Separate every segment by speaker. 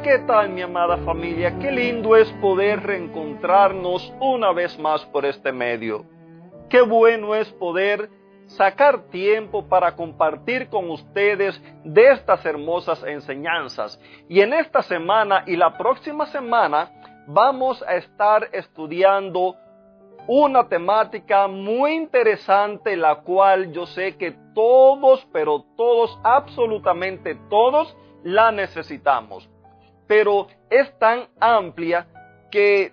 Speaker 1: ¿Qué tal mi amada familia? Qué lindo es poder reencontrarnos una vez más por este medio. Qué bueno es poder sacar tiempo para compartir con ustedes de estas hermosas enseñanzas. Y en esta semana y la próxima semana vamos a estar estudiando una temática muy interesante, la cual yo sé que todos, pero todos, absolutamente todos, la necesitamos pero es tan amplia que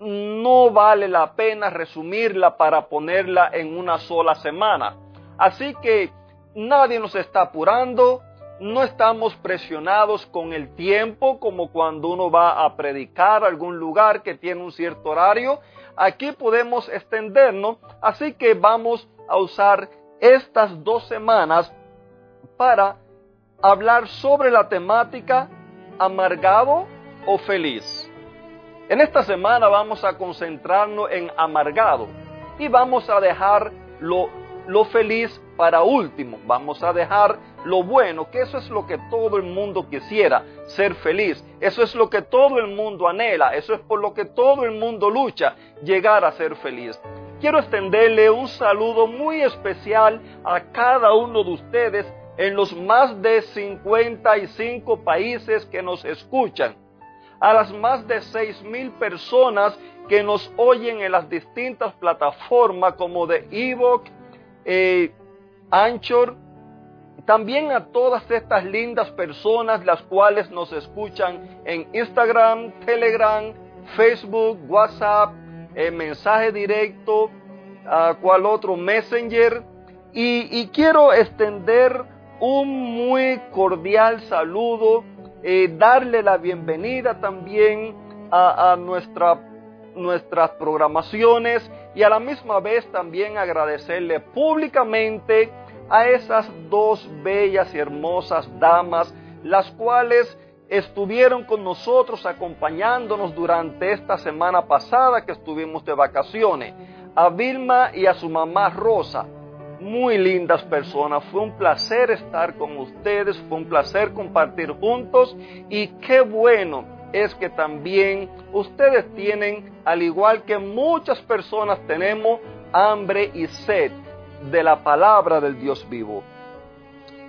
Speaker 1: no vale la pena resumirla para ponerla en una sola semana. Así que nadie nos está apurando, no estamos presionados con el tiempo como cuando uno va a predicar a algún lugar que tiene un cierto horario. Aquí podemos extendernos, así que vamos a usar estas dos semanas para hablar sobre la temática amargado o feliz. En esta semana vamos a concentrarnos en amargado y vamos a dejar lo, lo feliz para último. Vamos a dejar lo bueno, que eso es lo que todo el mundo quisiera, ser feliz. Eso es lo que todo el mundo anhela, eso es por lo que todo el mundo lucha, llegar a ser feliz. Quiero extenderle un saludo muy especial a cada uno de ustedes en los más de 55 países que nos escuchan, a las más de 6 mil personas que nos oyen en las distintas plataformas como de Evoc, eh, Anchor, también a todas estas lindas personas las cuales nos escuchan en Instagram, Telegram, Facebook, WhatsApp, eh, mensaje directo, a cual otro Messenger. y quiero extender un muy cordial saludo, eh, darle la bienvenida también a, nuestra, nuestras programaciones y a la misma vez también agradecerle públicamente a esas dos bellas y hermosas damas, las cuales estuvieron con nosotros acompañándonos durante esta semana pasada que estuvimos de vacaciones, a Vilma y a su mamá Rosa muy lindas personas. Fue un placer estar con ustedes, fue un placer compartir juntos y qué bueno es que también ustedes tienen, al igual que muchas personas tenemos, hambre y sed de la palabra del Dios vivo.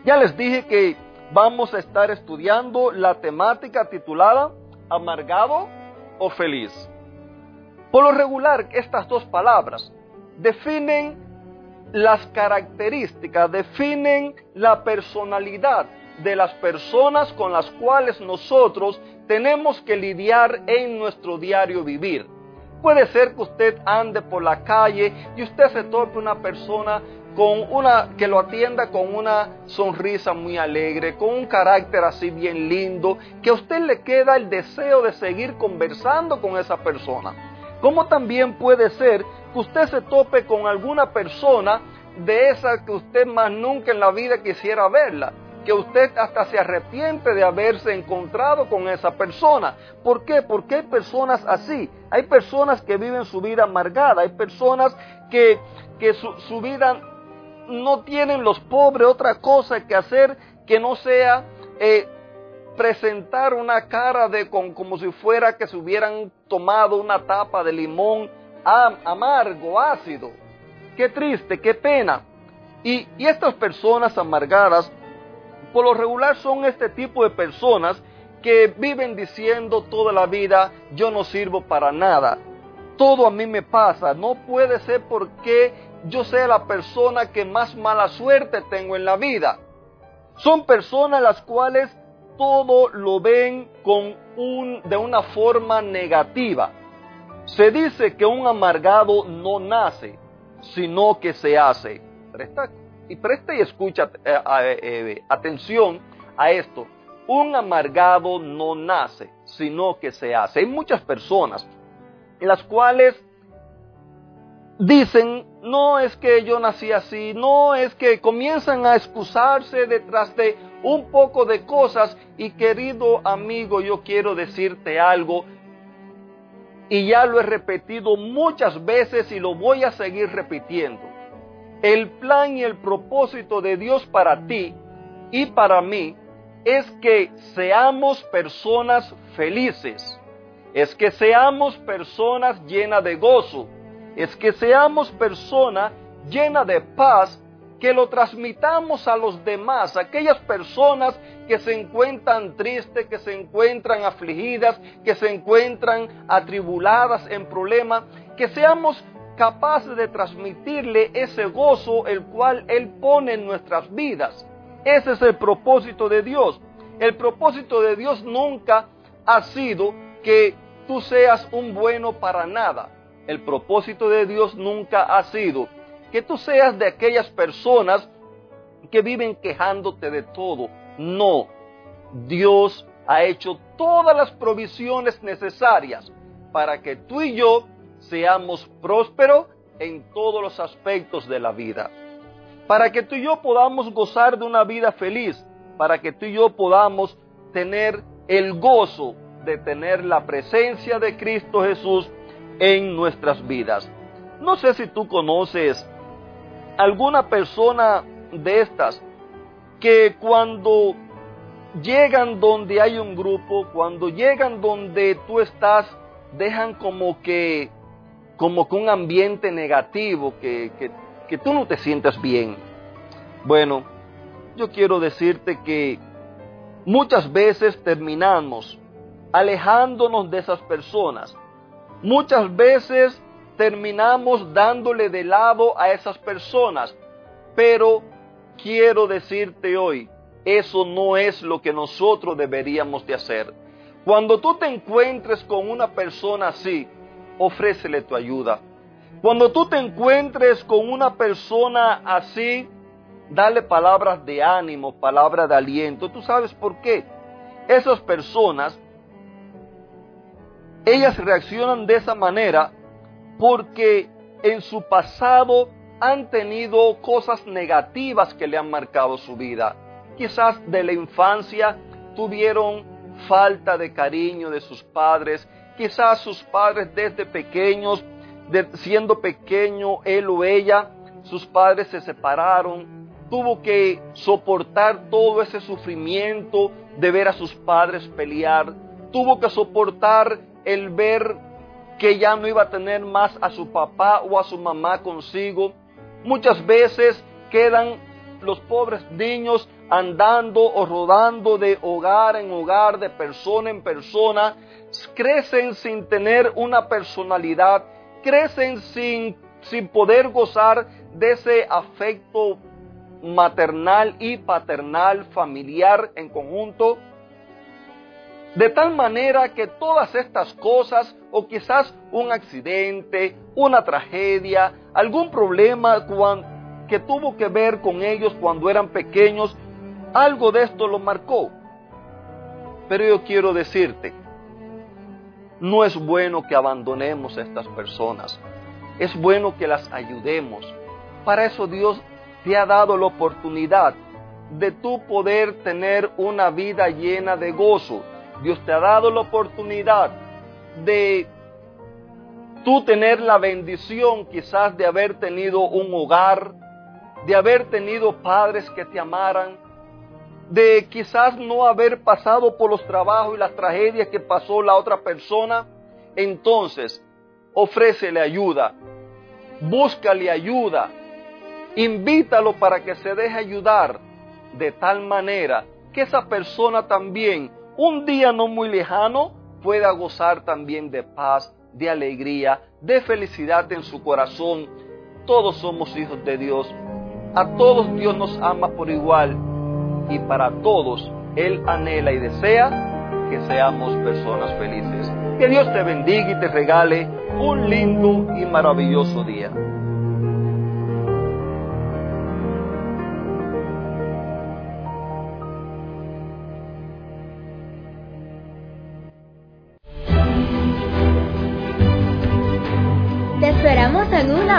Speaker 1: Ya les dije que vamos a estar estudiando la temática titulada amargado o feliz. Por lo regular, estas dos palabras definen las características, definen la personalidad de las personas con las cuales nosotros tenemos que lidiar en nuestro diario vivir. Puede ser que usted ande por la calle y usted se tope una persona con una que lo atienda con una sonrisa muy alegre, con un carácter así bien lindo, que a usted le queda el deseo de seguir conversando con esa persona. Como también puede ser que usted se tope con alguna persona de esa que usted más nunca en la vida quisiera verla, que usted hasta se arrepiente de haberse encontrado con esa persona. ¿Por qué? Porque hay personas así, hay personas que viven su vida amargada, hay personas que, que su, vida no tienen los pobres otra cosa que hacer que no sea eh, presentar una cara de con, como si fuera que se hubieran tomado una tapa de limón amargo, ácido. Qué triste, qué pena. Y, y estas personas amargadas, por lo regular son este tipo de personas que viven diciendo toda la vida, yo no sirvo para nada. Todo a mí me pasa. No puede ser porque yo sea la persona que más mala suerte tengo en la vida. Son personas las cuales todo lo ven con un, de una forma negativa. Se dice que un amargado no nace, sino que se hace. Presta, y presta y escucha eh, eh, atención a esto. un amargado no nace, sino que se hace. Hay muchas personas las cuales dicen, no es que yo nací así, no es que comienzan a excusarse detrás de un poco de cosas y querido amigo, yo quiero decirte algo y ya lo he repetido muchas veces y lo voy a seguir repitiendo. El plan y el propósito de Dios para ti y para mí es que seamos personas felices, es que seamos personas llenas de gozo, es que seamos personas llenas de paz, que lo transmitamos a los demás, aquellas personas que se encuentran tristes, que se encuentran afligidas, que se encuentran atribuladas en problemas, que seamos capaces de transmitirle ese gozo el cual Él pone en nuestras vidas. Ese es el propósito de Dios. El propósito de Dios nunca ha sido que tú seas un bueno para nada. El propósito de Dios nunca ha sido que tú seas de aquellas personas que viven quejándote de todo. No, Dios ha hecho todas las provisiones necesarias para que tú y yo seamos prósperos en todos los aspectos de la vida para que tú y yo podamos gozar de una vida feliz, para que tú y yo podamos tener el gozo de tener la presencia de Cristo Jesús en nuestras vidas. No sé si tú conoces alguna persona de estas que cuando llegan donde hay un grupo, cuando llegan donde tú estás, dejan como que como que un ambiente negativo, que, que que tú no te sientas bien. Bueno, yo quiero decirte que muchas veces terminamos alejándonos de esas personas. Muchas veces terminamos dándole de lado a esas personas. Pero quiero decirte hoy, eso no es lo que nosotros deberíamos de hacer. Cuando tú te encuentres con una persona así, ofrécele tu ayuda. Cuando tú te encuentres con una persona así, dale palabras de ánimo, palabras de aliento. ¿Tú sabes por qué? Esas personas, ellas reaccionan de esa manera porque en su pasado han tenido cosas negativas que le han marcado su vida. Quizás de la infancia tuvieron falta de cariño de sus padres. Quizás sus padres desde pequeños siendo pequeño, él o ella, sus padres se separaron, tuvo que soportar todo ese sufrimiento de ver a sus padres pelear, tuvo que soportar el ver que ya no iba a tener más a su papá o a su mamá consigo. Muchas veces quedan los pobres niños andando o rodando de hogar en hogar, de persona en persona, crecen sin tener una personalidad crecen sin, sin poder gozar de ese afecto maternal y paternal, familiar en conjunto. De tal manera que todas estas cosas, o quizás un accidente, una tragedia, algún problema que tuvo que ver con ellos cuando eran pequeños, algo de esto lo marcó. Pero yo quiero decirte, no es bueno que abandonemos a estas personas. Es bueno que las ayudemos. Para eso Dios te ha dado la oportunidad de tú poder tener una vida llena de gozo. Dios te ha dado la oportunidad de tú tener la bendición quizás de haber tenido un hogar, de haber tenido padres que te amaran, de quizás no haber pasado por los trabajos y las tragedias que pasó la otra persona, entonces ofrécele ayuda, búscale ayuda, invítalo para que se deje ayudar de tal manera que esa persona también, un día no muy lejano, pueda gozar también de paz, de alegría, de felicidad en su corazón. Todos somos hijos de Dios. A todos Dios nos ama por igual y para todos Él anhela y desea que seamos personas felices. Que Dios te bendiga y te regale un lindo y maravilloso día.